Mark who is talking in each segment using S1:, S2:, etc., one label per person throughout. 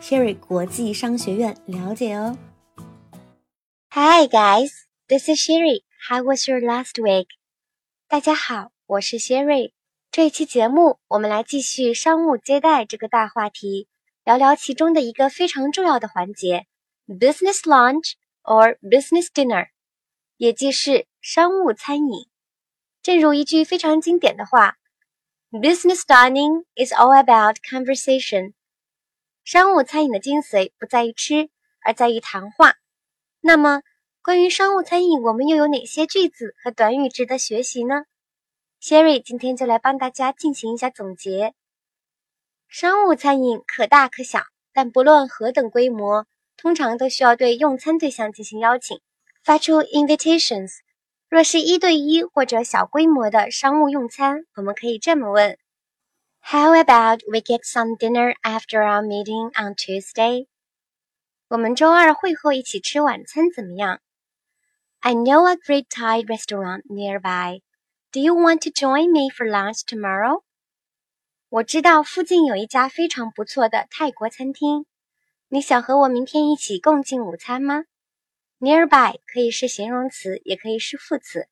S1: Sherry 国际商学院了解哦。Hi guys, this is Sherry. How was your last week? 大家好，我是 Sherry。这一期节目，我们来继续商务接待这个大话题，聊聊其中的一个非常重要的环节 ——business lunch or business dinner，也即是商务餐饮。正如一句非常经典的话：“Business dining is all about conversation。”商务餐饮的精髓不在于吃，而在于谈话。那么，关于商务餐饮，我们又有哪些句子和短语值得学习呢？Sherry 今天就来帮大家进行一下总结。商务餐饮可大可小，但不论何等规模，通常都需要对用餐对象进行邀请，发出 invitations。若是一对一或者小规模的商务用餐，我们可以这么问。How about we get some dinner after our meeting on Tuesday? 我们周二会后一起吃晚餐怎么样？I know a great Thai restaurant nearby. Do you want to join me for lunch tomorrow? 我知道附近有一家非常不错的泰国餐厅，你想和我明天一起共进午餐吗？Nearby 可以是形容词，也可以是副词，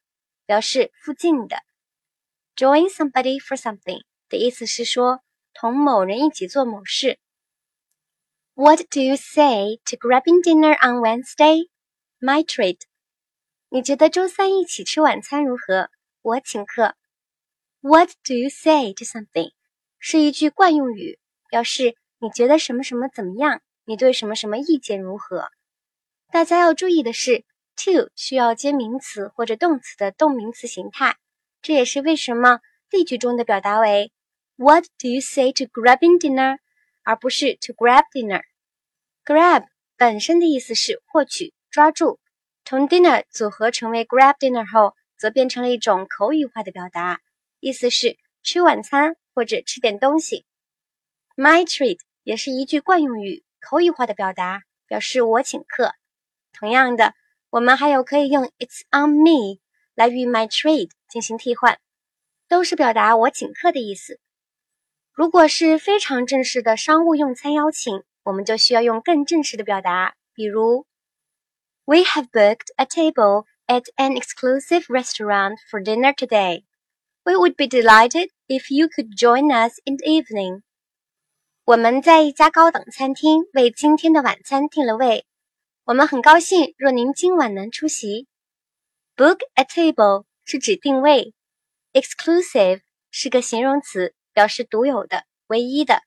S1: 表示附近的。Join somebody for something 的意思是说同某人一起做某事。What do you say to grabbing dinner on Wednesday? My treat. 你觉得周三一起吃晚餐如何？我请客。What do you say to something? 是一句惯用语，表示你觉得什么什么怎么样，你对什么什么意见如何。大家要注意的是，to 需要接名词或者动词的动名词形态，这也是为什么例句中的表达为。What do you say to grabbing dinner？而不是 to grab dinner。grab 本身的意思是获取、抓住，同 dinner 组合成为 grab dinner 后，则变成了一种口语化的表达，意思是吃晚餐或者吃点东西。My treat 也是一句惯用语，口语化的表达，表示我请客。同样的，我们还有可以用 It's on me 来与 my treat 进行替换，都是表达我请客的意思。如果是非常正式的商务用餐邀请，我们就需要用更正式的表达，比如，We have booked a table at an exclusive restaurant for dinner today. We would be delighted if you could join us in the evening. 我们在一家高档餐厅为今天的晚餐订了位，我们很高兴若您今晚能出席。Book a table 是指定位，exclusive 是个形容词。表示独有的、唯一的，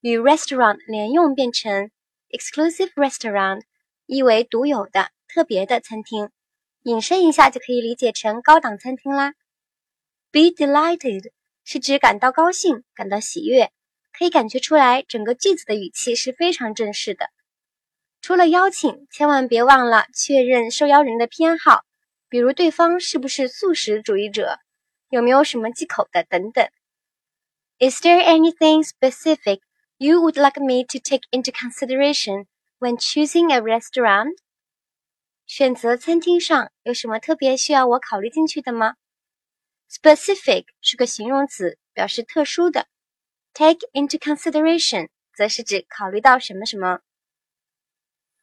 S1: 与 restaurant 连用变成 exclusive restaurant，意为独有的、特别的餐厅。引申一下就可以理解成高档餐厅啦。Be delighted 是指感到高兴、感到喜悦，可以感觉出来整个句子的语气是非常正式的。除了邀请，千万别忘了确认受邀人的偏好，比如对方是不是素食主义者，有没有什么忌口的等等。Is there anything specific you would like me to take into consideration when choosing a restaurant? 选择餐厅上有什么特别需要我考虑进去的吗？Specific 是个形容词，表示特殊的。Take into consideration 则是指考虑到什么什么。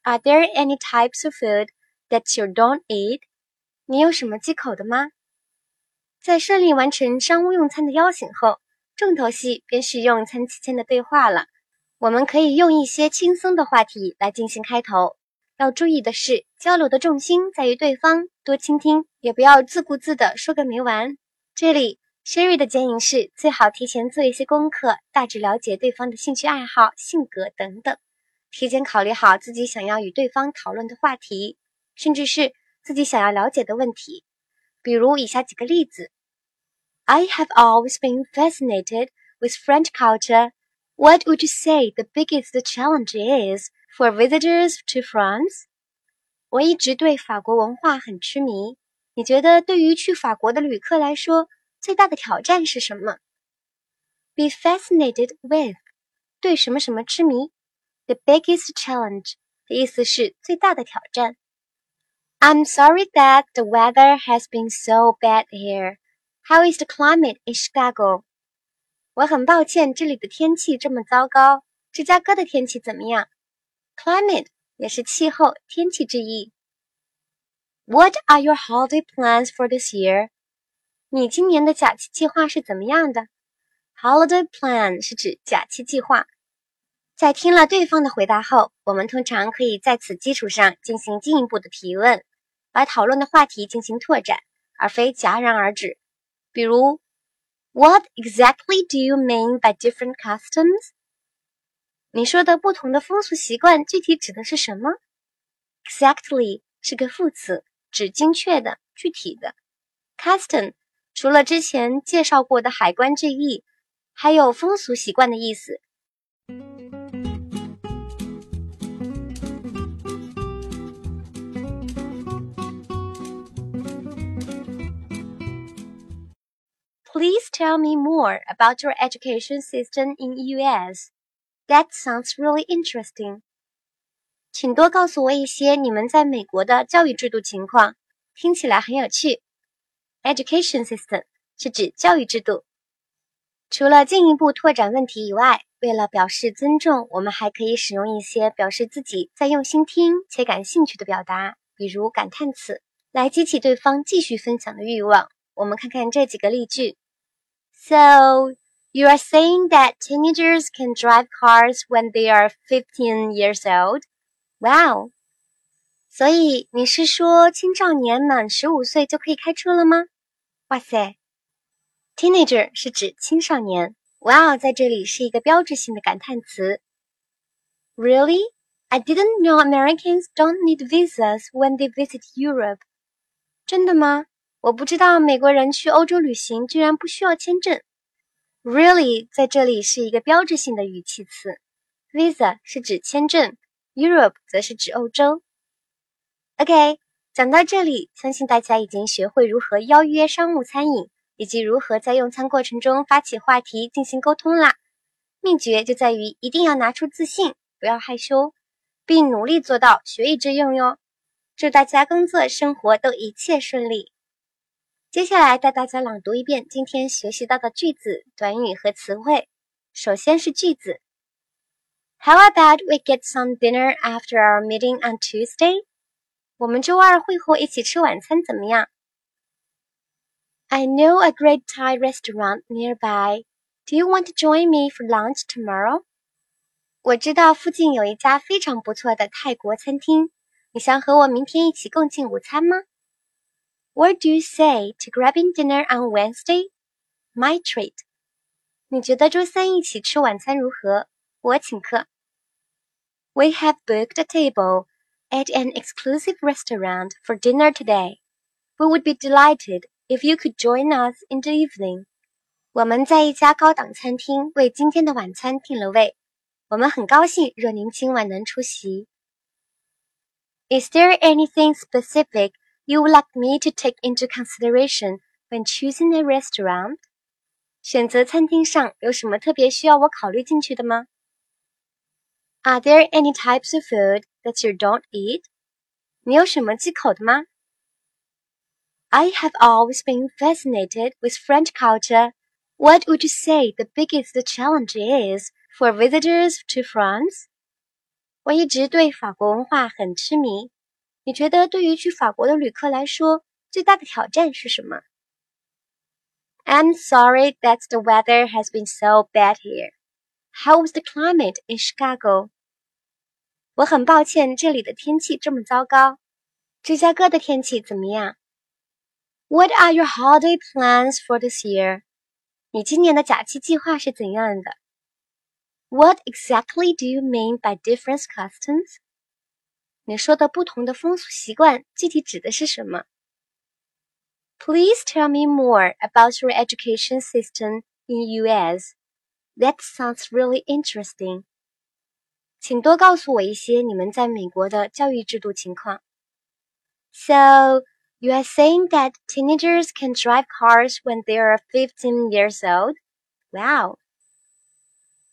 S1: Are there any types of food that you don't eat? 你有什么忌口的吗？在顺利完成商务用餐的邀请后。 重头戏便是用餐期间的对话了。我们可以用一些轻松的话题来进行开头。要注意的是，交流的重心在于对方，多倾听，也不要自顾自的说个没完。这里，Sherry 的建议是，最好提前做一些功课，大致了解对方的兴趣爱好、性格等等，提前考虑好自己想要与对方讨论的话题，甚至是自己想要了解的问题。比如以下几个例子。I have always been fascinated with French culture. What would you say the biggest challenge is
S2: for visitors to France？我一直对法国文化很痴迷。你觉得对于去法国的旅客来说，最大的挑战是什么？Be fascinated with，对什么什么痴迷。The biggest challenge 的意思是最大的挑战。I'm sorry that the weather has been so bad here. How is the climate in Chicago? 我很抱歉，这里的天气这么糟糕。芝加哥的天气怎么样？Climate 也是气候、天气之意。What are your holiday plans for this year？你今年的假期计划是怎么样的？Holiday plan 是指假期计划。在听了对方的回答后，我们通常可以在此基础上进行进一步的提问，把讨论的话题进行拓展，而非戛然而止。比如，What exactly do you mean by different customs？你说的不同的风俗习惯具体指的是什么？Exactly 是个副词，指精确的、具体的。Custom 除了之前介绍过的海关之意，还有风俗习惯的意思。Please tell me more about your education system in US. That sounds really interesting. 请多告诉我一些你们在美国的教育制度情况，听起来很有趣。Education system 是指教育制度。除了进一步拓展问题以外，为了表示尊重，我们还可以使用一些表示自己在用心听且感兴趣的表达，比如感叹词，来激起对方继续分享的欲望。我们看看这几个例句。So You are saying that teenagers can drive cars when they are fifteen years old? Wow! 所以你是说青少年满十五岁就可以开车了吗？哇塞！Teenager 是指青少年。Wow，在这里是一个标志性的感叹词。Really? I didn't know Americans don't need visas when they visit Europe. 真的吗？ 我不知道美国人去欧洲旅行居然不需要签证。Really，在这里是一个标志性的语气词。Visa 是指签证，Europe 则是指欧洲。OK，讲到这里，相信大家已经学会如何邀约商务餐饮，以及如何在用餐过程中发起话题进行沟通啦。秘诀就在于一定要拿出自信，不要害羞，并努力做到学以致用哟。祝大家工作生活都一切顺利！接下来带大家朗读一遍今天学习到的句子、短语和词汇。首先是句子：How about we get some dinner after our meeting on Tuesday？我们周二会后一起吃晚餐怎么样？I know a great Thai restaurant nearby. Do you want to join me for lunch tomorrow？我知道附近有一家非常不错的泰国餐厅，你想和我明天一起共进午餐吗 ？What do you say to grabbing dinner on Wednesday? My treat. 你觉得周三一起吃晚餐如何？我请客。We have booked a table at an exclusive restaurant for dinner today. We would be delighted if you could join us in the evening. 我们在一家高档餐厅为今天的晚餐订了位，我们很高兴若您今晚能出席。Is there anything specific you would like me to take into consideration when choosing a restaurant? 选择餐厅上有什么特别需要我考虑进去的吗？Are there any types of food that you don't eat? 你有什么忌口的吗？I have always been fascinated with French culture. What would you say the biggest challenge is for visitors to France? 我一直对法国文化很痴迷。 你觉得对于去法国的旅客来说，最大的挑战是什么？I'm sorry that the weather has been so bad here. How was the climate in Chicago? 我很抱歉，这里的天气这么糟糕。芝加哥的天气怎么样？What are your holiday plans for this year? 你今年的假期计划是怎样的？What exactly do you mean by different customs? 你说的不同的风俗习惯具体指的是什么？Please tell me more about your education system in US. That sounds really interesting. 请多告诉我一些你们在美国的教育制度情况。So you are saying that teenagers can drive cars when they are 15 years old? Wow.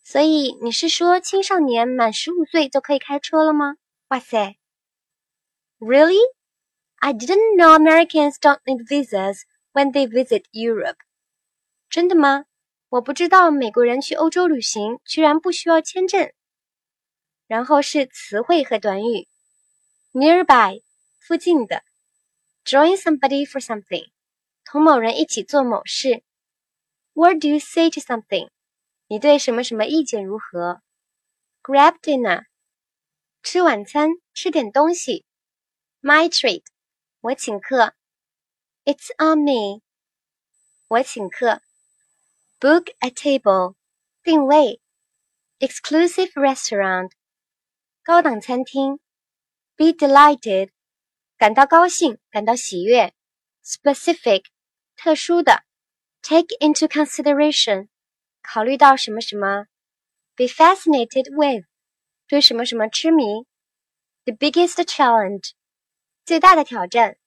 S2: 所以你是说青少年满十五岁就可以开车了吗？ 哇塞！Really? I didn't know Americans don't need visas when they visit Europe. 真的吗？我不知道美国人去欧洲旅行居然不需要签证。然后是词汇和短语：nearby 附近的，join somebody for something 同某人一起做某事。What do you say to something？你对什么什么意见如何？Grab dinner 吃晚餐，吃点东西。My treat 我请客。It's on me 我请客。Book a table 定位。Exclusive restaurant 高档餐厅，be delighted，感到高兴，感到喜悦；specific，特殊的；take into consideration，考虑到什么什么；be fascinated with， 对什么什么痴迷；the biggest challenge，最大的挑战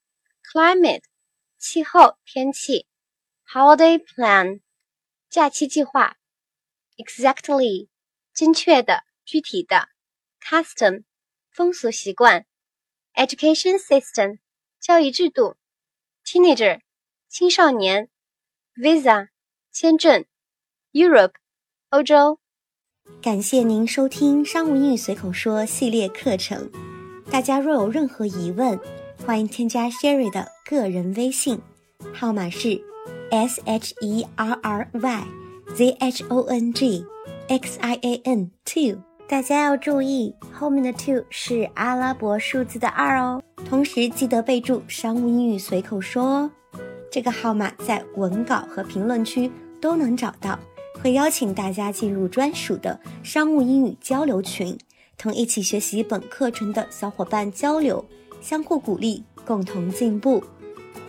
S2: ；climate，气候天气；holiday plan，假期计划；exactly，精确的具体的。custom 风俗习惯，education system 教育制度，teenager 青少年，visa 签证，Europe 欧洲。
S1: 感谢您收听商务英语随口说系列课程。大家若有任何疑问，欢迎添加 Sherry 的个人微信，号码是 s h e r r y z h o n g x i a n two。大家要注意，后面的 two 是阿拉伯数字的二哦。同时记得备注“商务英语随口说”哦。这个号码在文稿和评论区都能找到，会邀请大家进入专属的商务英语交流群，同一起学习本课程的小伙伴交流，相互鼓励，共同进步。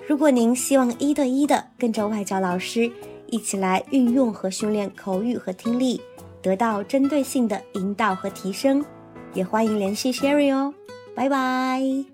S1: 如果您希望一对一的跟着外教老师一起来运用和训练口语和听力。得到针对性的引导和提升，也欢迎联系 Sherry 哦，拜拜。